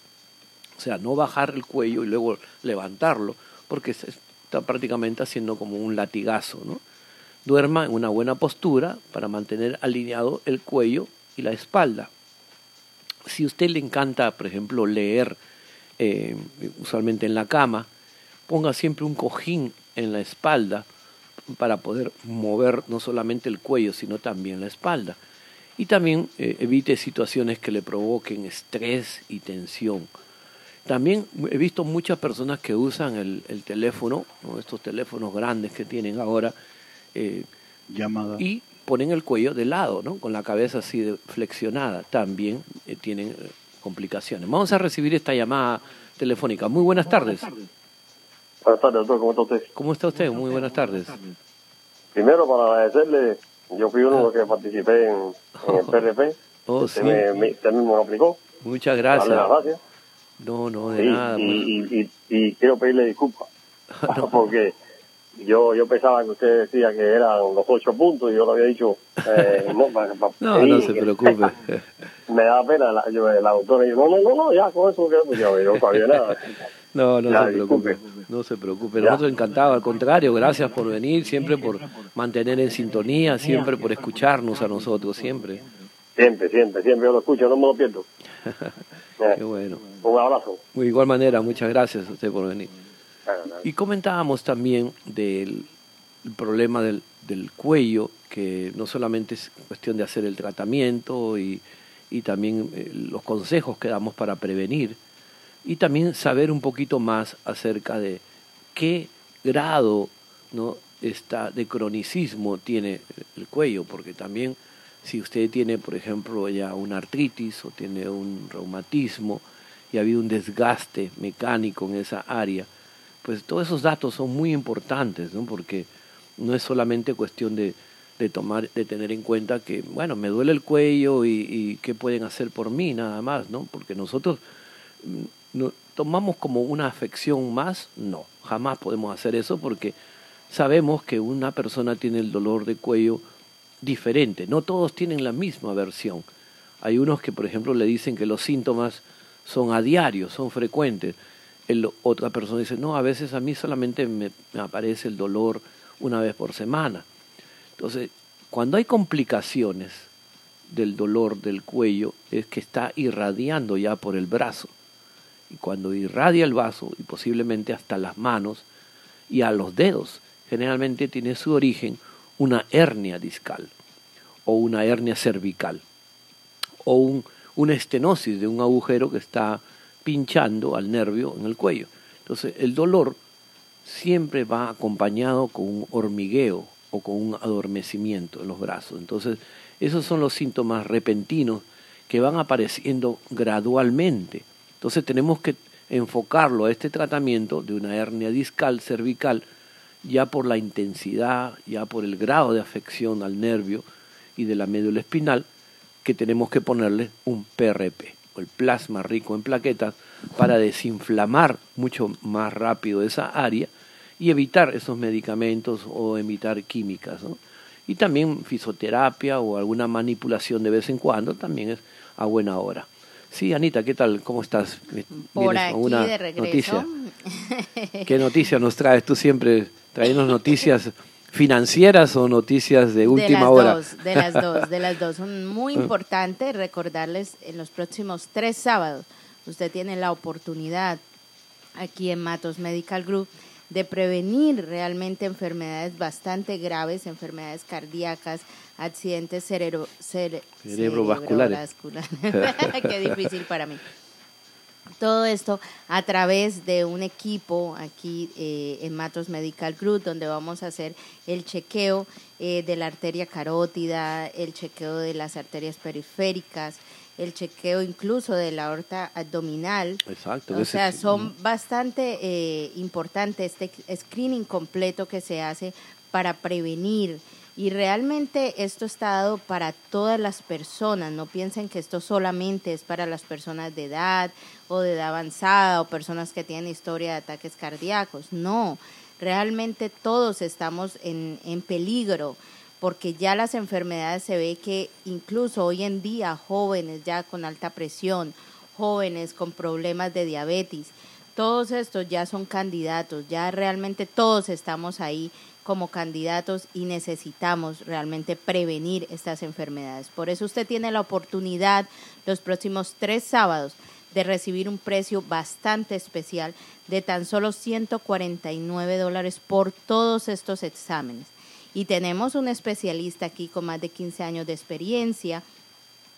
S2: O sea, no bajar el cuello y luego levantarlo, porque está prácticamente haciendo como un latigazo, ¿no? Duerma en una buena postura para mantener alineado el cuello y la espalda. Si a usted le encanta, por ejemplo, leer eh, usualmente en la cama, ponga siempre un cojín en la espalda para poder mover no solamente el cuello, sino también la espalda. Y también eh, evite situaciones que le provoquen estrés y tensión. También he visto muchas personas que usan el, teléfono, estos teléfonos grandes que tienen ahora, eh, y ponen el cuello de lado, ¿no? con la cabeza así flexionada. También eh, tienen complicaciones. Vamos a recibir esta llamada telefónica. Muy buenas tardes.
S7: Buenas tardes, doctor. ¿Cómo está usted?
S2: ¿Cómo está usted? Muy buenas tardes.
S7: Primero, para agradecerle, yo fui uno de los que participé en, el PRP.
S2: Oh,
S7: usted, me, mismo lo aplicó.
S2: Muchas gracias.
S7: Darle las gracias.
S2: No, no, de nada.
S7: Y, y, y, quiero pedirle disculpas. *laughs* *laughs* Porque yo yo pensaba que usted decía que eran los ocho puntos y yo lo había dicho. Eh, *laughs* no,
S2: no, no se preocupe.
S7: me da pena. La, la doctora dijo, no, no, no, ya con eso que yo, yo no sabía nada.
S2: No, no se preocupe. No se preocupe. Nosotros encantados, al contrario, gracias por venir, siempre por mantener en sintonía, siempre por escucharnos a nosotros, siempre.
S7: Siempre, siempre, siempre yo lo escucho, no me lo pierdo.
S2: Qué bueno.
S7: Un abrazo.
S2: De igual manera, muchas gracias a usted por venir. Y comentábamos también del problema del, del cuello, que no solamente es cuestión de hacer el tratamiento y, y también eh, los consejos que damos para prevenir, y también saber un poquito más acerca de qué grado ¿no? está de cronicismo tiene el cuello, porque también si usted tiene, por ejemplo, ya una artritis o tiene un reumatismo y ha habido un desgaste mecánico en esa área, pues todos esos datos son muy importantes, ¿no? porque no es solamente cuestión de, de tomar, de tener en cuenta que, bueno, me duele el cuello y, qué pueden hacer por mí nada más, ¿no? Porque nosotros no, tomamos como una afección más, no, jamás podemos hacer eso porque sabemos que una persona tiene el dolor de cuello diferente, no todos tienen la misma versión. Hay unos que, por ejemplo, le dicen que los síntomas son a diario, son frecuentes. Otra persona dice, no, a veces a mí solamente me, me aparece el dolor una vez por semana. Entonces, cuando hay complicaciones del dolor del cuello, es que está irradiando ya por el brazo y cuando irradia el vaso y posiblemente hasta las manos y a los dedos, generalmente tiene su origen una hernia discal o una hernia cervical o un, una estenosis de un agujero que está pinchando al nervio en el cuello. Entonces el dolor siempre va acompañado con un hormigueo o con un adormecimiento en los brazos. Entonces esos son los síntomas repentinos que van apareciendo gradualmente entonces tenemos que enfocarlo a este tratamiento de una hernia discal cervical ya por la intensidad, ya por el grado de afección al nervio y de la médula espinal, que tenemos que ponerle un PRP, o el plasma rico en plaquetas, para desinflamar mucho más rápido esa área y evitar esos medicamentos o evitar químicas. Y también fisioterapia o alguna manipulación de vez en cuando también es a buena hora. Sí, Anita, ¿qué tal? ¿Cómo estás?
S3: Por aquí una de regreso.
S2: Noticia. *laughs* ¿Qué noticia nos traes? Tú siempre traemos noticias financieras o noticias de última
S3: de las
S2: hora.
S3: Dos, de las dos, de las dos. Son *laughs* muy importante recordarles en los próximos tres sábados. Usted tiene la oportunidad aquí en Matos Medical Group de prevenir realmente enfermedades bastante graves, enfermedades cardíacas, accidentes cerebro,
S2: cerebrovasculares. *laughs*
S3: Qué difícil para mí. Todo esto a través de un equipo aquí eh, en Matos Medical Group, donde vamos a hacer el chequeo eh, de la arteria carótida, el chequeo de las arterias periféricas, el chequeo incluso de la aorta abdominal.
S2: Exacto.
S3: O sea, son bastante eh, importantes este screening completo que se hace para prevenir. Y realmente esto está dado para todas las personas. No piensen que esto solamente es para las personas de edad o de edad avanzada o personas que tienen historia de ataques cardíacos. No, realmente todos estamos en, en peligro porque ya las enfermedades se ve que incluso hoy en día jóvenes ya con alta presión, jóvenes con problemas de diabetes, todos estos ya son candidatos, ya realmente todos estamos ahí como candidatos y necesitamos realmente prevenir estas enfermedades. Por eso usted tiene la oportunidad los próximos tres sábados de recibir un precio bastante especial de tan solo 149 dólares por todos estos exámenes. Y tenemos un especialista aquí con más de 15 años de experiencia.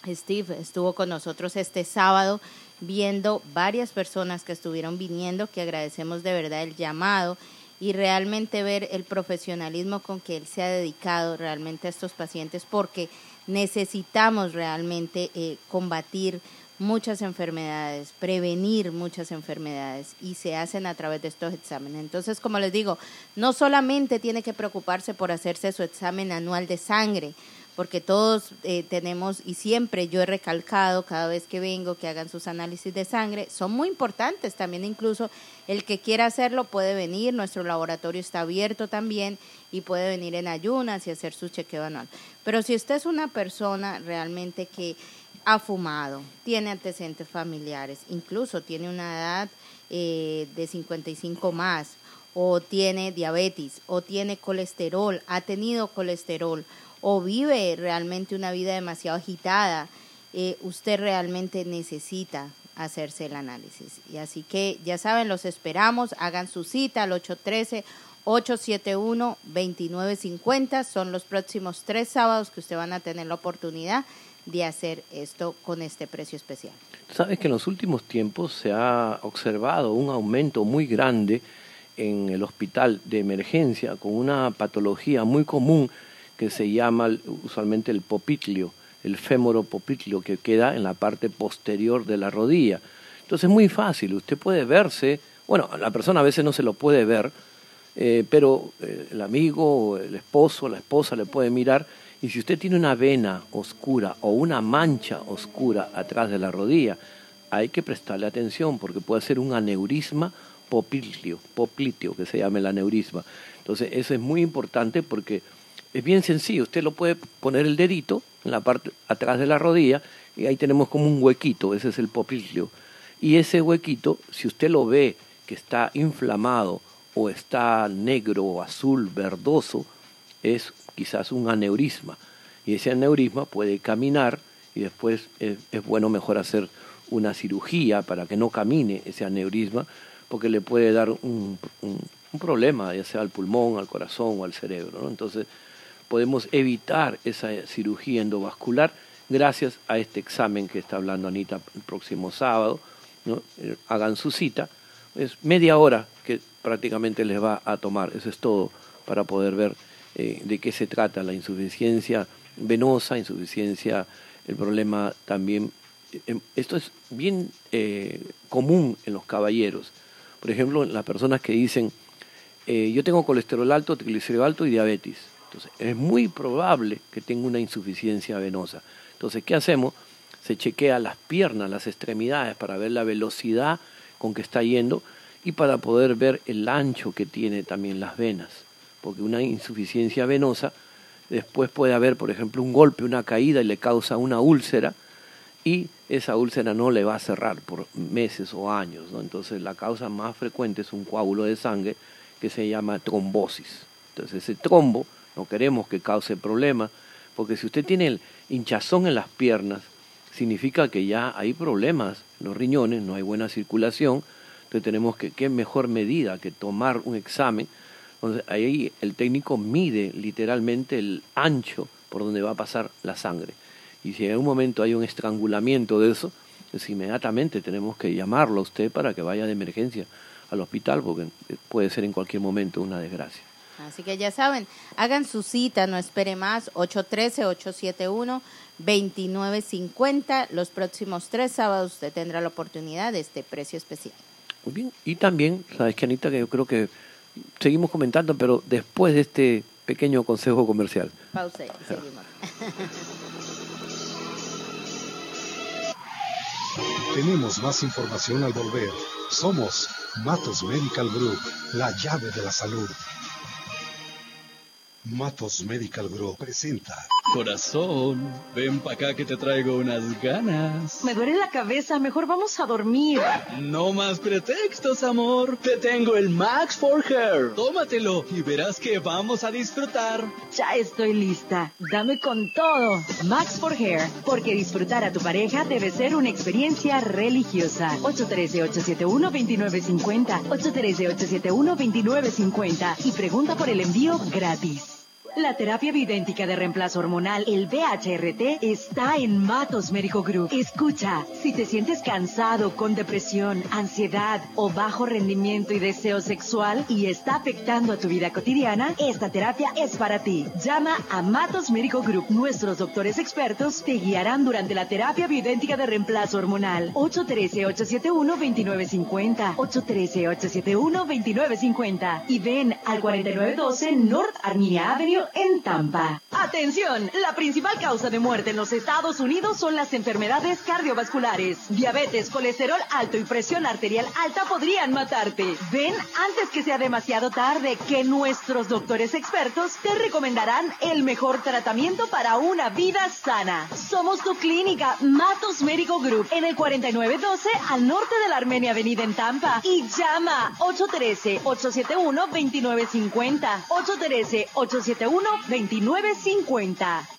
S3: Steve estuvo con nosotros este sábado viendo varias personas que estuvieron viniendo, que agradecemos de verdad el llamado y realmente ver el profesionalismo con que él se ha dedicado realmente a estos pacientes porque necesitamos realmente eh, combatir muchas enfermedades, prevenir muchas enfermedades y se hacen a través de estos exámenes. Entonces, como les digo, no solamente tiene que preocuparse por hacerse su examen anual de sangre, porque todos eh, tenemos, y siempre yo he recalcado cada vez que vengo que hagan sus análisis de sangre, son muy importantes también, incluso el que quiera hacerlo puede venir, nuestro laboratorio está abierto también y puede venir en ayunas y hacer su chequeo anual. Pero si usted es una persona realmente que ha fumado, tiene antecedentes familiares, incluso tiene una edad eh, de 55 más, o tiene diabetes, o tiene colesterol, ha tenido colesterol, o vive realmente una vida demasiado agitada, eh, usted realmente necesita hacerse el análisis. Y así que ya saben, los esperamos, hagan su cita al 813. 871-2950 son los próximos tres sábados que usted van a tener la oportunidad de hacer esto con este precio especial.
S2: Sabes que en los últimos tiempos se ha observado un aumento muy grande en el hospital de emergencia con una patología muy común que se llama usualmente el popitlio, el fémoro popitlio que queda en la parte posterior de la rodilla. Entonces es muy fácil, usted puede verse, bueno, la persona a veces no se lo puede ver, eh, pero eh, el amigo, el esposo, la esposa le puede mirar y si usted tiene una vena oscura o una mancha oscura atrás de la rodilla, hay que prestarle atención porque puede ser un aneurisma popliteo, popliteo que se llama el aneurisma. Entonces, eso es muy importante porque es bien sencillo. Usted lo puede poner el dedito en la parte atrás de la rodilla y ahí tenemos como un huequito, ese es el popliteo. Y ese huequito, si usted lo ve que está inflamado o está negro azul, verdoso, es quizás un aneurisma. Y ese aneurisma puede caminar y después es, bueno mejor hacer una cirugía para que no camine ese aneurisma, porque le puede dar un, problema, ya sea al pulmón, al corazón o al cerebro. Entonces, podemos evitar esa cirugía endovascular gracias a este examen que está hablando Anita el próximo sábado. ¿no? Eh, hagan su cita. Es media hora que prácticamente les va a tomar. Eso es todo para poder ver eh, de qué se trata la insuficiencia venosa, insuficiencia, el problema también, eh, esto es bien eh, común en los caballeros. Por ejemplo, las personas que dicen, yo tengo colesterol alto, triglicérido alto y diabetes. Entonces, es muy probable que tenga una insuficiencia venosa. Entonces, ¿qué hacemos? Se chequea las piernas, las extremidades para ver la velocidad con que está yendo y para poder ver el ancho que tiene también las venas porque una insuficiencia venosa después puede haber, por ejemplo, un golpe, una caída y le causa una úlcera y esa úlcera no le va a cerrar por meses o años. ¿no? Entonces la causa más frecuente es un coágulo de sangre que se llama trombosis. Entonces ese trombo no queremos que cause problemas, porque si usted tiene el hinchazón en las piernas, significa que ya hay problemas en los riñones, no hay buena circulación, entonces tenemos que, qué mejor medida que tomar un examen entonces ahí el técnico mide literalmente el ancho por donde va a pasar la sangre. Y si en un momento hay un estrangulamiento de eso, pues inmediatamente tenemos que llamarlo a usted para que vaya de emergencia al hospital, porque puede ser en cualquier momento una desgracia.
S3: Así que ya saben, hagan su cita, no espere más, 813-871-2950. Los próximos tres sábados usted tendrá la oportunidad de este precio especial.
S2: Muy bien, y también, ¿sabes qué, Anita? Que yo creo que seguimos comentando, pero después de este pequeño consejo comercial.
S3: Pausa y seguimos. *laughs*
S1: Tenemos más información al volver. Somos Matos Medical Group, la llave de la salud. Matos Medical Group presenta.
S5: Corazón, ven pa' acá que te traigo unas ganas.
S4: Me duele la cabeza, mejor vamos a dormir.
S5: No más pretextos, amor. Te tengo el Max for Hair. Tómatelo y verás que vamos a disfrutar.
S4: Ya estoy lista. Dame con todo. Max for Hair, porque disfrutar a tu pareja debe ser una experiencia religiosa. 813-871-2950. 813-871-2950. Y pregunta por el envío gratis. La terapia bidéntica de reemplazo hormonal, el BHRT, está en Matos Médico Group. Escucha, si te sientes cansado, con depresión, ansiedad o bajo rendimiento y deseo sexual y está afectando a tu vida cotidiana, esta terapia es para ti. Llama a Matos Médico Group. Nuestros doctores expertos te guiarán durante la terapia bidéntica de reemplazo hormonal. 813-871-2950. 813-871-2950. Y ven al 4912 North Armenia Avenue en Tampa. Atención, la principal causa de muerte en los Estados Unidos son las enfermedades cardiovasculares. Diabetes, colesterol alto y presión arterial alta podrían matarte. Ven antes que sea demasiado tarde que nuestros doctores expertos te recomendarán el mejor tratamiento para una vida sana. Somos tu clínica Matos Médico Group en el 4912 al norte de la Armenia Avenida en Tampa y llama 813 871 2950 813 871 2950.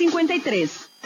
S4: 53.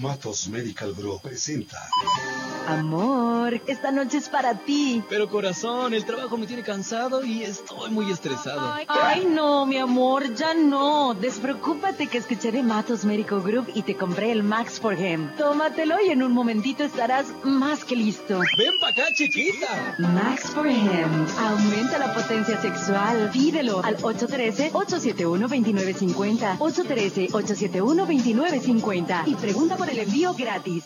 S1: Matos Medical Group presenta.
S4: Amor, esta noche es para ti.
S5: Pero corazón, el trabajo me tiene cansado y estoy muy estresado.
S4: Ay, no, mi amor, ya no. Despreocúpate que escuché de Matos Medical Group y te compré el Max for Him. Tómatelo y en un momentito estarás más que listo.
S5: Ven pa' acá, chiquita.
S4: Max for Him. Aumenta la potencia sexual. Pídelo al 813-871-2950. 813-871-2950. Y pregunta por el envío gratis.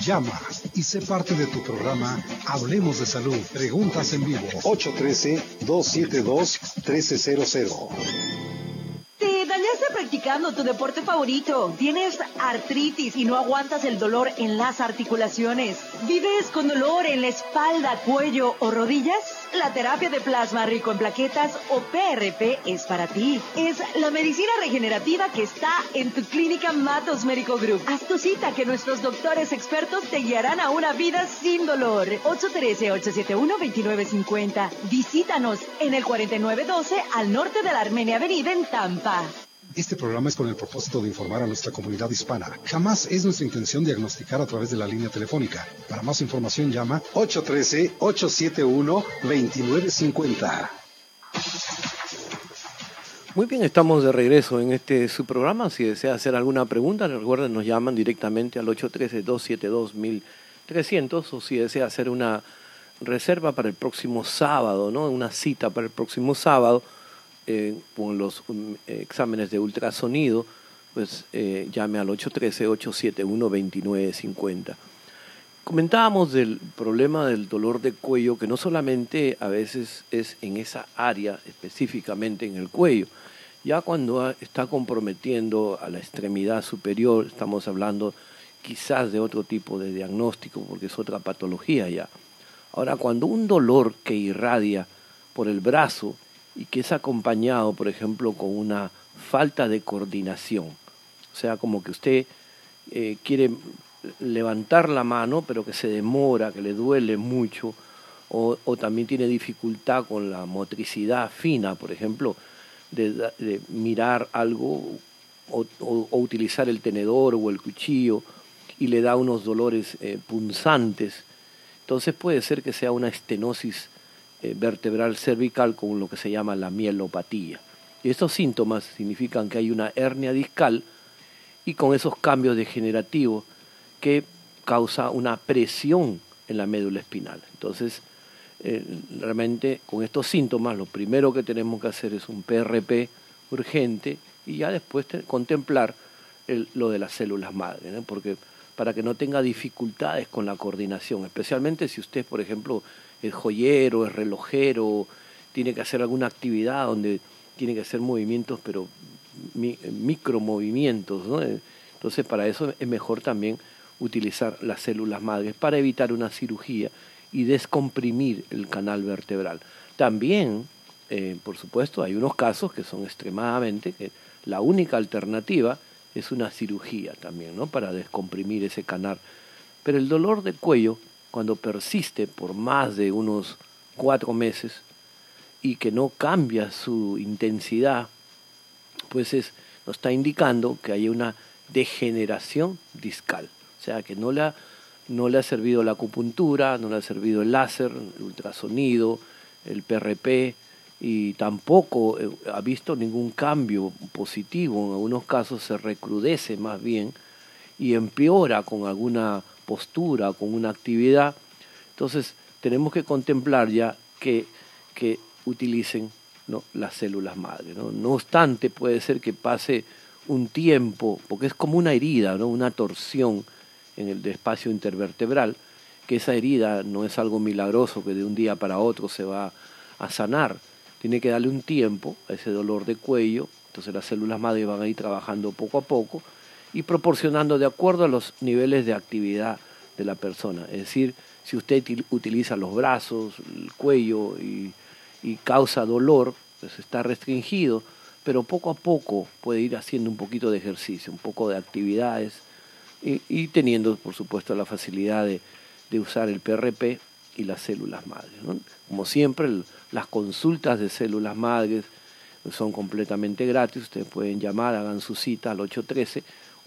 S1: Llama y sé parte de tu programa Hablemos de Salud. Preguntas en vivo. 813-272-1300.
S4: Te dañaste practicando tu deporte favorito. Tienes artritis y no aguantas el dolor en las articulaciones. ¿Vives con dolor en la espalda, cuello o rodillas? La terapia de plasma rico en plaquetas o PRP es para ti. Es la medicina regenerativa que está en tu clínica Matos Médico Group. Haz tu cita que nuestros doctores expertos te guiarán a una vida sin dolor. 813-871-2950. Visítanos en el 4912 al norte de la Armenia Avenida en Tampa.
S1: Este programa es con el propósito de informar a nuestra comunidad hispana. Jamás es nuestra intención diagnosticar a través de la línea telefónica. Para más información llama 813-871-2950.
S2: Muy bien, estamos de regreso en este su programa. Si desea hacer alguna pregunta, recuerden, nos llaman directamente al 813-272-1300 o si desea hacer una reserva para el próximo sábado, ¿no? Una cita para el próximo sábado eh, con los um, exámenes de ultrasonido, pues eh, llame al 813-871-2950. Comentábamos del problema del dolor de cuello, que no solamente a veces es en esa área, específicamente en el cuello, ya cuando está comprometiendo a la extremidad superior, estamos hablando quizás de otro tipo de diagnóstico, porque es otra patología ya. Ahora, cuando un dolor que irradia por el brazo y que es acompañado, por ejemplo, con una falta de coordinación, o sea, como que usted eh, quiere levantar la mano, pero que se demora, que le duele mucho, o, también tiene dificultad con la motricidad fina, por ejemplo, de, mirar algo o, utilizar el tenedor o el cuchillo y le da unos dolores eh, punzantes. Entonces puede ser que sea una estenosis eh, vertebral cervical con lo que se llama la mielopatía. Y estos síntomas significan que hay una hernia discal y con esos cambios degenerativos que causa una presión en la médula espinal. Entonces, eh, realmente con estos síntomas lo primero que tenemos que hacer es un PRP urgente y ya después contemplar lo de las células madre, porque para que no tenga dificultades con la coordinación, especialmente si usted, por ejemplo, es joyero, es relojero, tiene que hacer alguna actividad donde tiene que hacer movimientos, pero micromovimientos, ¿no? entonces para eso es mejor también utilizar las células madres para evitar una cirugía y descomprimir el canal vertebral. También, eh, por supuesto, hay unos casos que son extremadamente, que la única alternativa es una cirugía también, ¿no? Para descomprimir ese canal. Pero el dolor de cuello, cuando persiste por más de unos cuatro meses y que no cambia su intensidad, pues es, nos está indicando que hay una degeneración discal. O sea, que no le, ha, no le ha servido la acupuntura, no le ha servido el láser, el ultrasonido, el PRP, y tampoco eh, ha visto ningún cambio positivo. En algunos casos se recrudece más bien y empeora con alguna postura, con una actividad. Entonces, tenemos que contemplar ya que, que utilicen ¿no? las células madre. ¿no? no obstante, puede ser que pase un tiempo, porque es como una herida, ¿no? una torsión en el espacio intervertebral, que esa herida no es algo milagroso que de un día para otro se va a sanar. Tiene que darle un tiempo a ese dolor de cuello, entonces las células madre van a ir trabajando poco a poco y proporcionando de acuerdo a los niveles de actividad de la persona. Es decir, si usted utiliza los brazos, el cuello y, causa dolor, pues está restringido, pero poco a poco puede ir haciendo un poquito de ejercicio, un poco de actividades y, teniendo, por supuesto, la facilidad de, usar el PRP y las células madres. Como siempre, las consultas de células madres son completamente gratis. Ustedes pueden llamar, hagan su cita al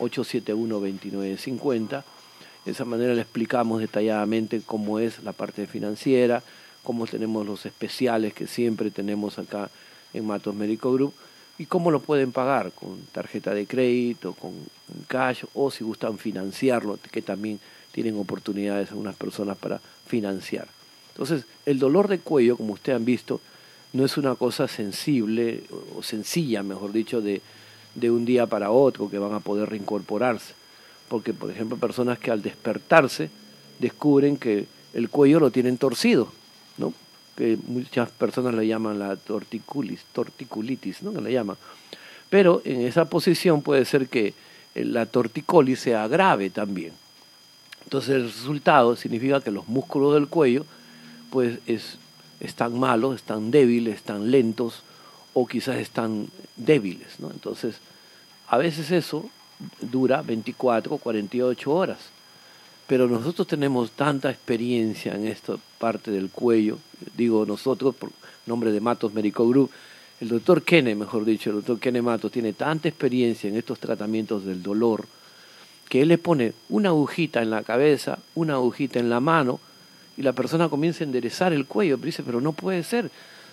S2: 813-871-2950. De esa manera le explicamos detalladamente cómo es la parte financiera, cómo tenemos los especiales que siempre tenemos acá en Matos Médico Group y cómo lo pueden pagar, con tarjeta de crédito, con cash o si gustan financiarlo, que también tienen oportunidades algunas personas para financiar. Entonces, el dolor de cuello, como ustedes han visto, no es una cosa sensible o sencilla, mejor dicho, de, de un día para otro que van a poder reincorporarse. Porque, por ejemplo, personas que al despertarse descubren que el cuello lo tienen torcido, ¿no? que muchas personas le llaman la torticulis, torticulitis, ¿no? que le llaman. Pero en esa posición puede ser que la torticolis sea grave también. Entonces el resultado significa que los músculos del cuello pues es, están malos, están débiles, están lentos o quizás están débiles. ¿no? Entonces a veces eso dura 24 o 48 horas. Pero nosotros tenemos tanta experiencia en esta parte del cuello, digo nosotros por nombre de Matos Medical Group, el doctor Kene, mejor dicho, el doctor Kene Matos tiene tanta experiencia en estos tratamientos del dolor, que él le pone una agujita en la cabeza, una agujita en la mano, y la persona comienza a enderezar el cuello, pero dice, pero no puede ser,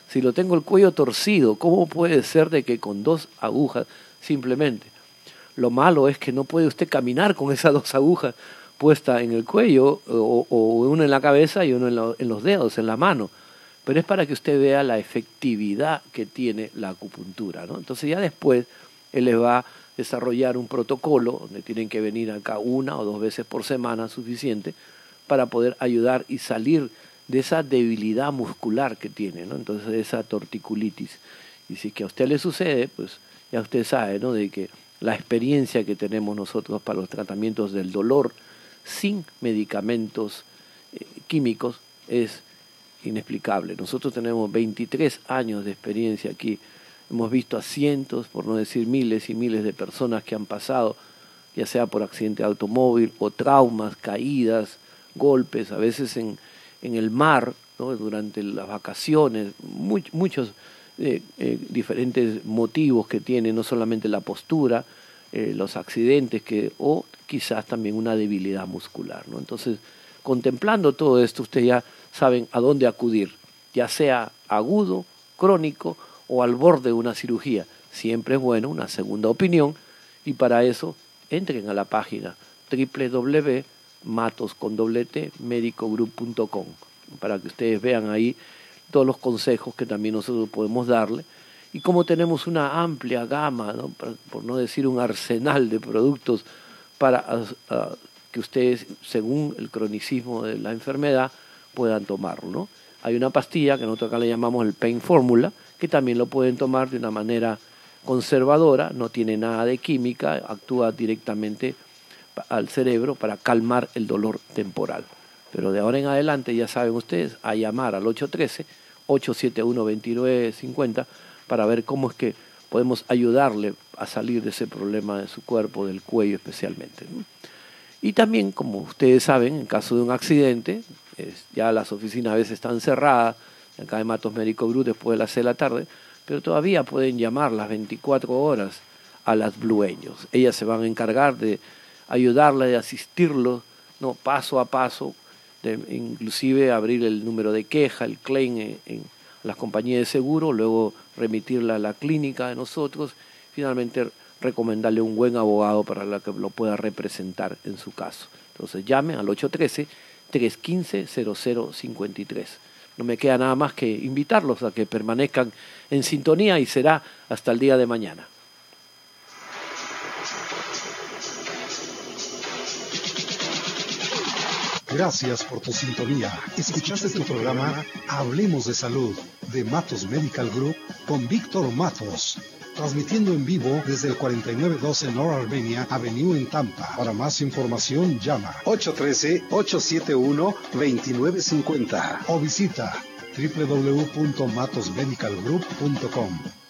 S2: si lo tengo el cuello torcido, ¿cómo puede ser de que con dos agujas simplemente? Lo malo es que no puede usted caminar con esas dos agujas puesta en el cuello o, uno en la cabeza y uno en, los dedos, en la mano. Pero es para que usted vea la efectividad que tiene la acupuntura. ¿no? Entonces ya después él les va a desarrollar un protocolo donde tienen que venir acá una o dos veces por semana suficiente para poder ayudar y salir de esa debilidad muscular que tiene, ¿no? Entonces esa torticulitis. Y si que a usted le sucede, pues ya usted sabe, ¿no? De que la experiencia que tenemos nosotros para los tratamientos del dolor sin medicamentos eh, químicos es inexplicable. Nosotros tenemos 23 años de experiencia aquí. Hemos visto a cientos, por no decir miles y miles de personas que han pasado, ya sea por accidente de automóvil o traumas, caídas, golpes, a veces en, en el mar, durante las vacaciones, muchos eh, eh, diferentes motivos que tiene, no solamente la postura, eh, los accidentes que, o quizás también una debilidad muscular. ¿no? Entonces, contemplando todo esto, ustedes ya saben a dónde acudir, ya sea agudo, crónico o al borde de una cirugía. Siempre es bueno una segunda opinión y para eso entren a la página www.matoscondobletmedicogroup.com para que ustedes vean ahí todos los consejos que también nosotros podemos darle. Y como tenemos una amplia gama, por no decir un arsenal de productos para que ustedes, según el cronicismo de la enfermedad, puedan tomarlo. Hay una pastilla que nosotros acá le llamamos el Pain Formula, que también lo pueden tomar de una manera conservadora, no tiene nada de química, actúa directamente al cerebro para calmar el dolor temporal. Pero de ahora en adelante, ya saben ustedes, a llamar al 813-871-2950 para ver cómo es que podemos ayudarle a salir de ese problema de su cuerpo, del cuello especialmente. Y también, como ustedes saben, en caso de un accidente, ya las oficinas a veces están cerradas, acá de Matos Médico Group después de las 6 de la tarde, pero todavía pueden llamar las 24 horas a las blueños. Ellas se van a encargar de ayudarle, asistirlo ¿no? paso a paso de inclusive abrir el número de queja, el claim en, las compañías de seguro, luego remitirla a la clínica de nosotros, finalmente recomendarle un buen abogado para la que lo pueda representar en su caso. Entonces llame al 813-315-0053. No me queda nada más que invitarlos a que permanezcan en sintonía y será hasta el día de mañana.
S1: Gracias por tu sintonía. Escuchaste tu programa Hablemos de Salud de Matos Medical Group con Víctor Matos. Transmitiendo en vivo desde el 4912 North Armenia Avenue en Tampa. Para más información llama 813-871-2950 o visita www.matosmedicalgroup.com.